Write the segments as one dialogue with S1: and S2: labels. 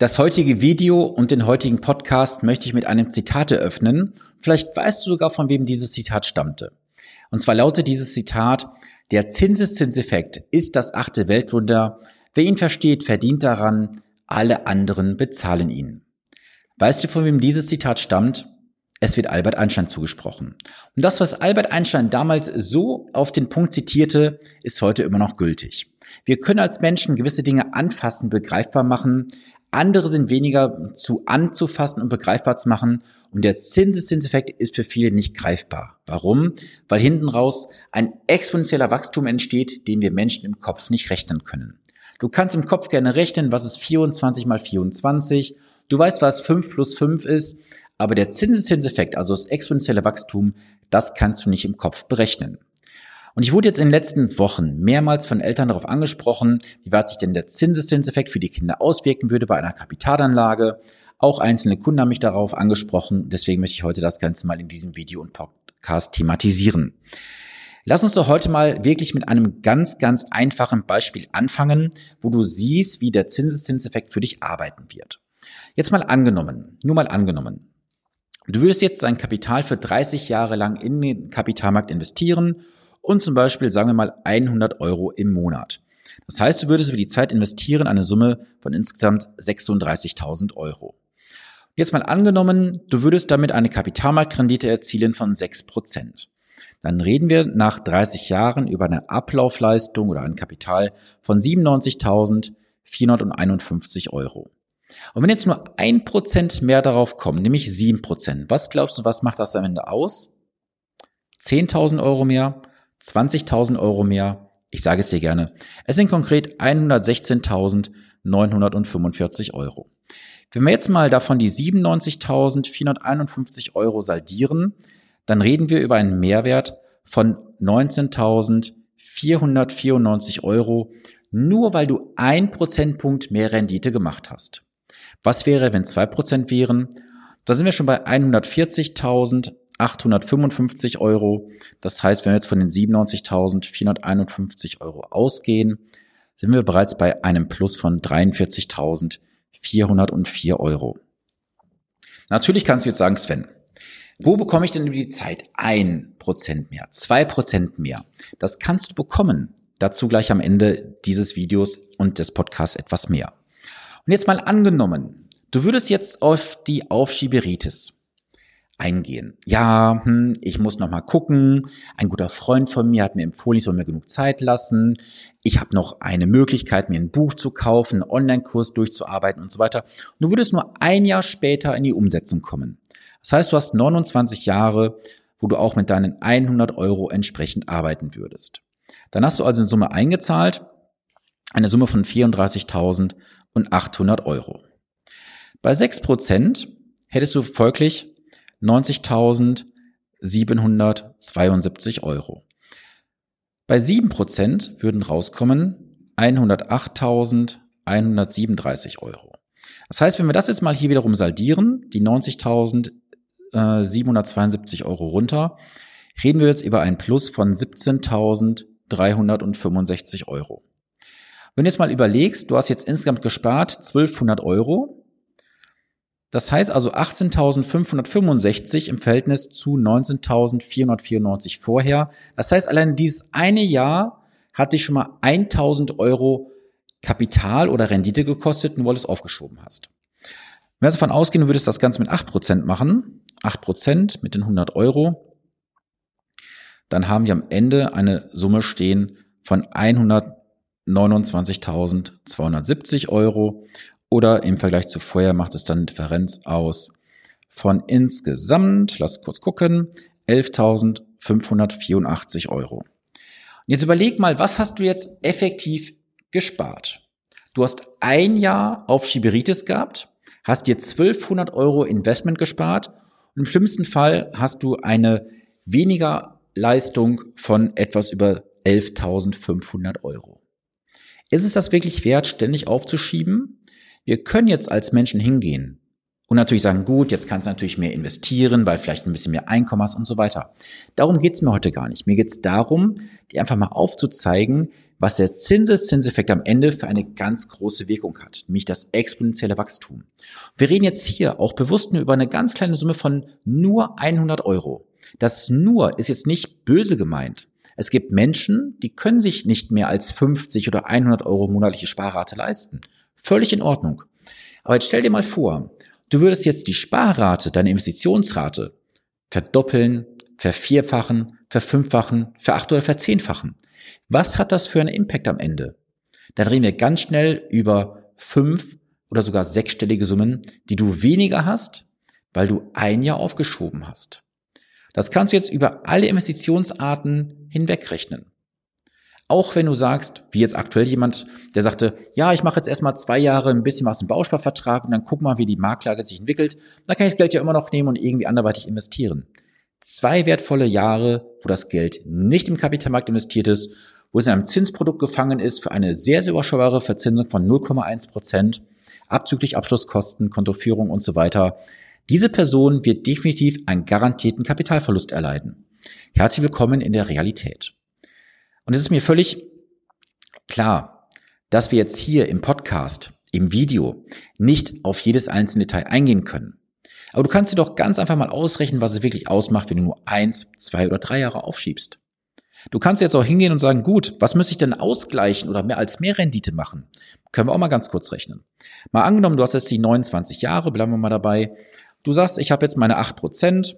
S1: Das heutige Video und den heutigen Podcast möchte ich mit einem Zitat eröffnen. Vielleicht weißt du sogar, von wem dieses Zitat stammte. Und zwar lautet dieses Zitat, der Zinseszinseffekt ist das achte Weltwunder. Wer ihn versteht, verdient daran, alle anderen bezahlen ihn. Weißt du, von wem dieses Zitat stammt? Es wird Albert Einstein zugesprochen. Und das, was Albert Einstein damals so auf den Punkt zitierte, ist heute immer noch gültig. Wir können als Menschen gewisse Dinge anfassen, begreifbar machen. Andere sind weniger zu anzufassen und begreifbar zu machen. Und der Zinseszinseffekt ist für viele nicht greifbar. Warum? Weil hinten raus ein exponentieller Wachstum entsteht, den wir Menschen im Kopf nicht rechnen können. Du kannst im Kopf gerne rechnen, was ist 24 mal 24. Du weißt, was 5 plus 5 ist. Aber der Zinseszinseffekt, also das exponentielle Wachstum, das kannst du nicht im Kopf berechnen. Und ich wurde jetzt in den letzten Wochen mehrmals von Eltern darauf angesprochen, wie weit sich denn der Zinseszinseffekt für die Kinder auswirken würde bei einer Kapitalanlage. Auch einzelne Kunden haben mich darauf angesprochen. Deswegen möchte ich heute das Ganze mal in diesem Video und Podcast thematisieren. Lass uns doch heute mal wirklich mit einem ganz, ganz einfachen Beispiel anfangen, wo du siehst, wie der Zinseszinseffekt für dich arbeiten wird. Jetzt mal angenommen, nur mal angenommen. Du würdest jetzt dein Kapital für 30 Jahre lang in den Kapitalmarkt investieren und zum Beispiel, sagen wir mal, 100 Euro im Monat. Das heißt, du würdest über die Zeit investieren eine Summe von insgesamt 36.000 Euro. Jetzt mal angenommen, du würdest damit eine Kapitalmarktrendite erzielen von 6%. Dann reden wir nach 30 Jahren über eine Ablaufleistung oder ein Kapital von 97.451 Euro. Und wenn jetzt nur ein Prozent mehr darauf kommen, nämlich sieben Prozent, was glaubst du, was macht das am Ende aus? 10.000 Euro mehr, 20.000 Euro mehr. Ich sage es dir gerne. Es sind konkret 116.945 Euro. Wenn wir jetzt mal davon die 97.451 Euro saldieren, dann reden wir über einen Mehrwert von 19.494 Euro, nur weil du ein Prozentpunkt mehr Rendite gemacht hast. Was wäre, wenn zwei Prozent wären? Da sind wir schon bei 140.000 855 Euro. Das heißt, wenn wir jetzt von den 97.451 Euro ausgehen, sind wir bereits bei einem Plus von 43.404 Euro. Natürlich kannst du jetzt sagen, Sven, wo bekomme ich denn über die Zeit ein Prozent mehr, zwei Prozent mehr? Das kannst du bekommen. Dazu gleich am Ende dieses Videos und des Podcasts etwas mehr. Und jetzt mal angenommen, du würdest jetzt auf die Aufschieberitis eingehen. Ja, hm, ich muss noch mal gucken. Ein guter Freund von mir hat mir empfohlen, ich soll mir genug Zeit lassen. Ich habe noch eine Möglichkeit, mir ein Buch zu kaufen, einen Online-Kurs durchzuarbeiten und so weiter. Und du würdest nur ein Jahr später in die Umsetzung kommen. Das heißt, du hast 29 Jahre, wo du auch mit deinen 100 Euro entsprechend arbeiten würdest. Dann hast du also eine Summe eingezahlt, eine Summe von 34.800 Euro. Bei 6% hättest du folglich 90.772 Euro. Bei 7% würden rauskommen 108.137 Euro. Das heißt, wenn wir das jetzt mal hier wiederum saldieren, die 90.772 Euro runter, reden wir jetzt über ein Plus von 17.365 Euro. Wenn du jetzt mal überlegst, du hast jetzt insgesamt gespart 1200 Euro, das heißt also 18.565 im Verhältnis zu 19.494 vorher. Das heißt, allein dieses eine Jahr hat dich schon mal 1.000 Euro Kapital oder Rendite gekostet, nur weil du es aufgeschoben hast. Wenn wir davon ausgehen, du würdest das Ganze mit 8% machen, 8% mit den 100 Euro, dann haben wir am Ende eine Summe stehen von 129.270 Euro oder im Vergleich zu vorher macht es dann eine Differenz aus von insgesamt, lass kurz gucken, 11.584 Euro. Und jetzt überleg mal, was hast du jetzt effektiv gespart? Du hast ein Jahr auf Schiberitis gehabt, hast dir 1200 Euro Investment gespart und im schlimmsten Fall hast du eine weniger Leistung von etwas über 11.500 Euro. Ist es das wirklich wert, ständig aufzuschieben? Wir können jetzt als Menschen hingehen und natürlich sagen, gut, jetzt kannst du natürlich mehr investieren, weil vielleicht ein bisschen mehr Einkommen hast und so weiter. Darum geht's mir heute gar nicht. Mir geht's darum, dir einfach mal aufzuzeigen, was der Zinseszinseffekt am Ende für eine ganz große Wirkung hat, nämlich das exponentielle Wachstum. Wir reden jetzt hier auch bewusst nur über eine ganz kleine Summe von nur 100 Euro. Das nur ist jetzt nicht böse gemeint. Es gibt Menschen, die können sich nicht mehr als 50 oder 100 Euro monatliche Sparrate leisten. Völlig in Ordnung. Aber jetzt stell dir mal vor, du würdest jetzt die Sparrate, deine Investitionsrate verdoppeln, vervierfachen, verfünffachen, veracht oder verzehnfachen. Was hat das für einen Impact am Ende? Dann reden wir ganz schnell über fünf oder sogar sechsstellige Summen, die du weniger hast, weil du ein Jahr aufgeschoben hast. Das kannst du jetzt über alle Investitionsarten hinwegrechnen. Auch wenn du sagst, wie jetzt aktuell jemand, der sagte, ja, ich mache jetzt erstmal zwei Jahre ein bisschen was im Bausparvertrag und dann guck mal, wie die Marktlage sich entwickelt, dann kann ich das Geld ja immer noch nehmen und irgendwie anderweitig investieren. Zwei wertvolle Jahre, wo das Geld nicht im Kapitalmarkt investiert ist, wo es in einem Zinsprodukt gefangen ist für eine sehr, sehr überschaubare Verzinsung von 0,1 Prozent, abzüglich Abschlusskosten, Kontoführung und so weiter. Diese Person wird definitiv einen garantierten Kapitalverlust erleiden. Herzlich willkommen in der Realität. Und es ist mir völlig klar, dass wir jetzt hier im Podcast, im Video nicht auf jedes einzelne Detail eingehen können. Aber du kannst dir doch ganz einfach mal ausrechnen, was es wirklich ausmacht, wenn du nur eins, zwei oder drei Jahre aufschiebst. Du kannst jetzt auch hingehen und sagen, gut, was müsste ich denn ausgleichen oder mehr als mehr Rendite machen? Können wir auch mal ganz kurz rechnen. Mal angenommen, du hast jetzt die 29 Jahre, bleiben wir mal dabei, Du sagst, ich habe jetzt meine 8%,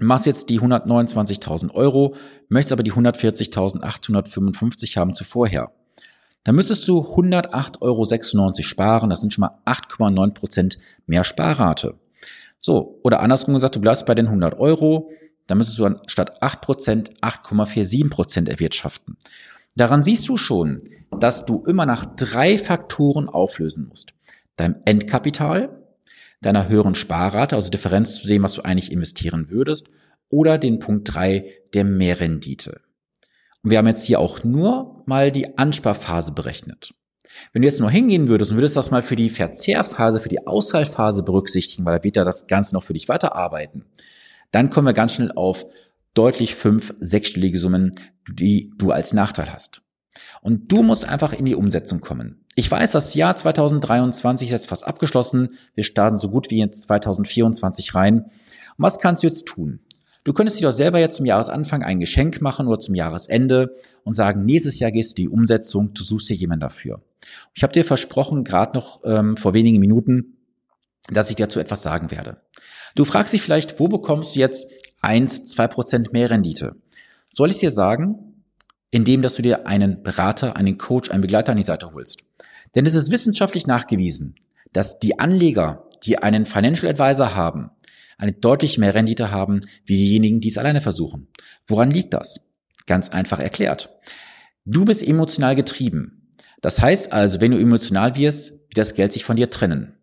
S1: machst jetzt die 129.000 Euro, möchtest aber die 140.855 haben zuvorher. Dann müsstest du 108,96 Euro sparen, das sind schon mal 8,9% mehr Sparrate. So, oder andersrum gesagt, du bleibst bei den 100 Euro, dann müsstest du statt 8% 8,47% erwirtschaften. Daran siehst du schon, dass du immer nach drei Faktoren auflösen musst. Dein Endkapital, deiner höheren Sparrate, also Differenz zu dem, was du eigentlich investieren würdest, oder den Punkt drei der Mehrrendite. Und wir haben jetzt hier auch nur mal die Ansparphase berechnet. Wenn du jetzt nur hingehen würdest und würdest das mal für die Verzehrphase, für die Auszahlphase berücksichtigen, weil da wird ja das Ganze noch für dich weiterarbeiten, dann kommen wir ganz schnell auf deutlich fünf, sechsstellige Summen, die du als Nachteil hast. Und du musst einfach in die Umsetzung kommen. Ich weiß, das Jahr 2023 ist jetzt fast abgeschlossen. Wir starten so gut wie in 2024 rein. Und was kannst du jetzt tun? Du könntest dir doch selber jetzt zum Jahresanfang ein Geschenk machen oder zum Jahresende und sagen, nächstes Jahr gehst du die Umsetzung, du suchst dir jemanden dafür. Ich habe dir versprochen, gerade noch ähm, vor wenigen Minuten, dass ich dazu etwas sagen werde. Du fragst dich vielleicht, wo bekommst du jetzt eins, zwei Prozent mehr Rendite? Soll ich dir sagen, indem dass du dir einen Berater, einen Coach, einen Begleiter an die Seite holst. Denn es ist wissenschaftlich nachgewiesen, dass die Anleger, die einen Financial Advisor haben, eine deutlich mehr Rendite haben, wie diejenigen, die es alleine versuchen. Woran liegt das? Ganz einfach erklärt. Du bist emotional getrieben. Das heißt also, wenn du emotional wirst, wird das Geld sich von dir trennen.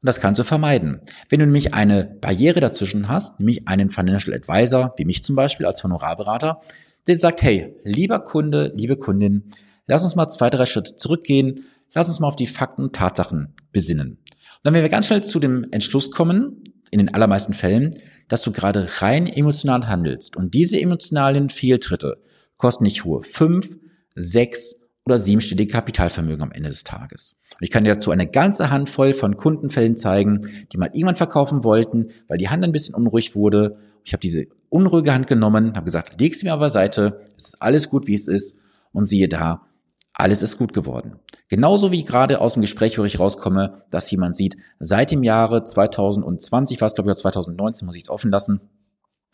S1: Und das kannst du vermeiden. Wenn du nämlich eine Barriere dazwischen hast, nämlich einen Financial Advisor, wie mich zum Beispiel als Honorarberater, der sagt, hey, lieber Kunde, liebe Kundin, lass uns mal zwei, drei Schritte zurückgehen, lass uns mal auf die Fakten und Tatsachen besinnen. Und dann werden wir ganz schnell zu dem Entschluss kommen, in den allermeisten Fällen, dass du gerade rein emotional handelst. Und diese emotionalen Fehltritte kosten nicht hohe fünf, sechs oder siebenstellige Kapitalvermögen am Ende des Tages. Und ich kann dir dazu eine ganze Handvoll von Kundenfällen zeigen, die mal irgendwann verkaufen wollten, weil die Hand ein bisschen unruhig wurde ich habe diese unruhige Hand genommen, habe gesagt, leg sie mir aber beiseite, es ist alles gut, wie es ist. Und siehe da, alles ist gut geworden. Genauso wie gerade aus dem Gespräch, wo ich rauskomme, dass jemand sieht, seit dem Jahre 2020, war es glaube ich 2019, muss ich es offen lassen,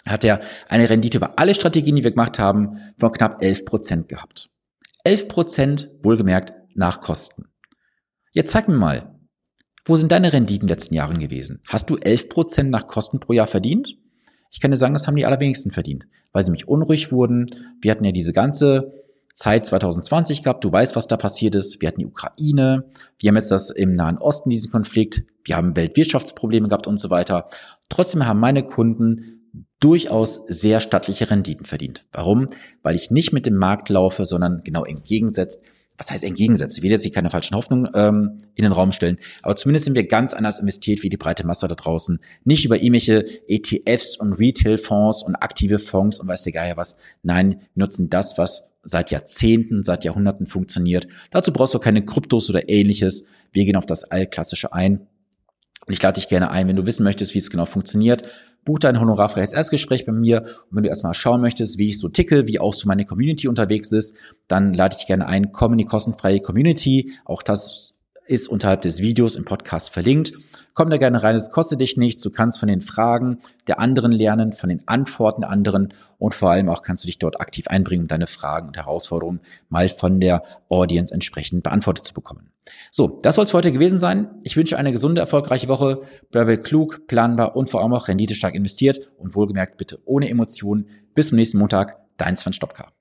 S1: hat er eine Rendite über alle Strategien, die wir gemacht haben, von knapp 11 Prozent gehabt. 11 Prozent, wohlgemerkt, nach Kosten. Jetzt zeig mir mal, wo sind deine Renditen in den letzten Jahren gewesen? Hast du 11 Prozent nach Kosten pro Jahr verdient? Ich kann dir sagen, das haben die allerwenigsten verdient, weil sie mich unruhig wurden. Wir hatten ja diese ganze Zeit 2020 gehabt. Du weißt, was da passiert ist. Wir hatten die Ukraine. Wir haben jetzt das im Nahen Osten, diesen Konflikt. Wir haben Weltwirtschaftsprobleme gehabt und so weiter. Trotzdem haben meine Kunden durchaus sehr stattliche Renditen verdient. Warum? Weil ich nicht mit dem Markt laufe, sondern genau entgegensetzt was heißt entgegensetzen? Ich will jetzt hier keine falschen Hoffnungen ähm, in den Raum stellen, aber zumindest sind wir ganz anders investiert wie die breite Masse da draußen. Nicht über irgendwelche ETFs und Retail-Fonds und aktive Fonds und weiß der Geier was. Nein, wir nutzen das, was seit Jahrzehnten, seit Jahrhunderten funktioniert. Dazu brauchst du keine Kryptos oder ähnliches. Wir gehen auf das Allklassische ein. Und ich lade dich gerne ein, wenn du wissen möchtest, wie es genau funktioniert, buch dein honorarfreies Erstgespräch bei mir. Und wenn du erstmal schauen möchtest, wie ich so ticke, wie auch so meine Community unterwegs ist, dann lade ich dich gerne ein, komm in die kostenfreie Community. Auch das ist unterhalb des Videos im Podcast verlinkt. Komm da gerne rein, es kostet dich nichts. Du kannst von den Fragen der anderen lernen, von den Antworten der anderen und vor allem auch kannst du dich dort aktiv einbringen, um deine Fragen und Herausforderungen mal von der Audience entsprechend beantwortet zu bekommen. So, das soll es für heute gewesen sein. Ich wünsche eine gesunde, erfolgreiche Woche. Bleibe klug, planbar und vor allem auch renditestark investiert und wohlgemerkt bitte ohne Emotionen. Bis zum nächsten Montag, dein Sven Stopka.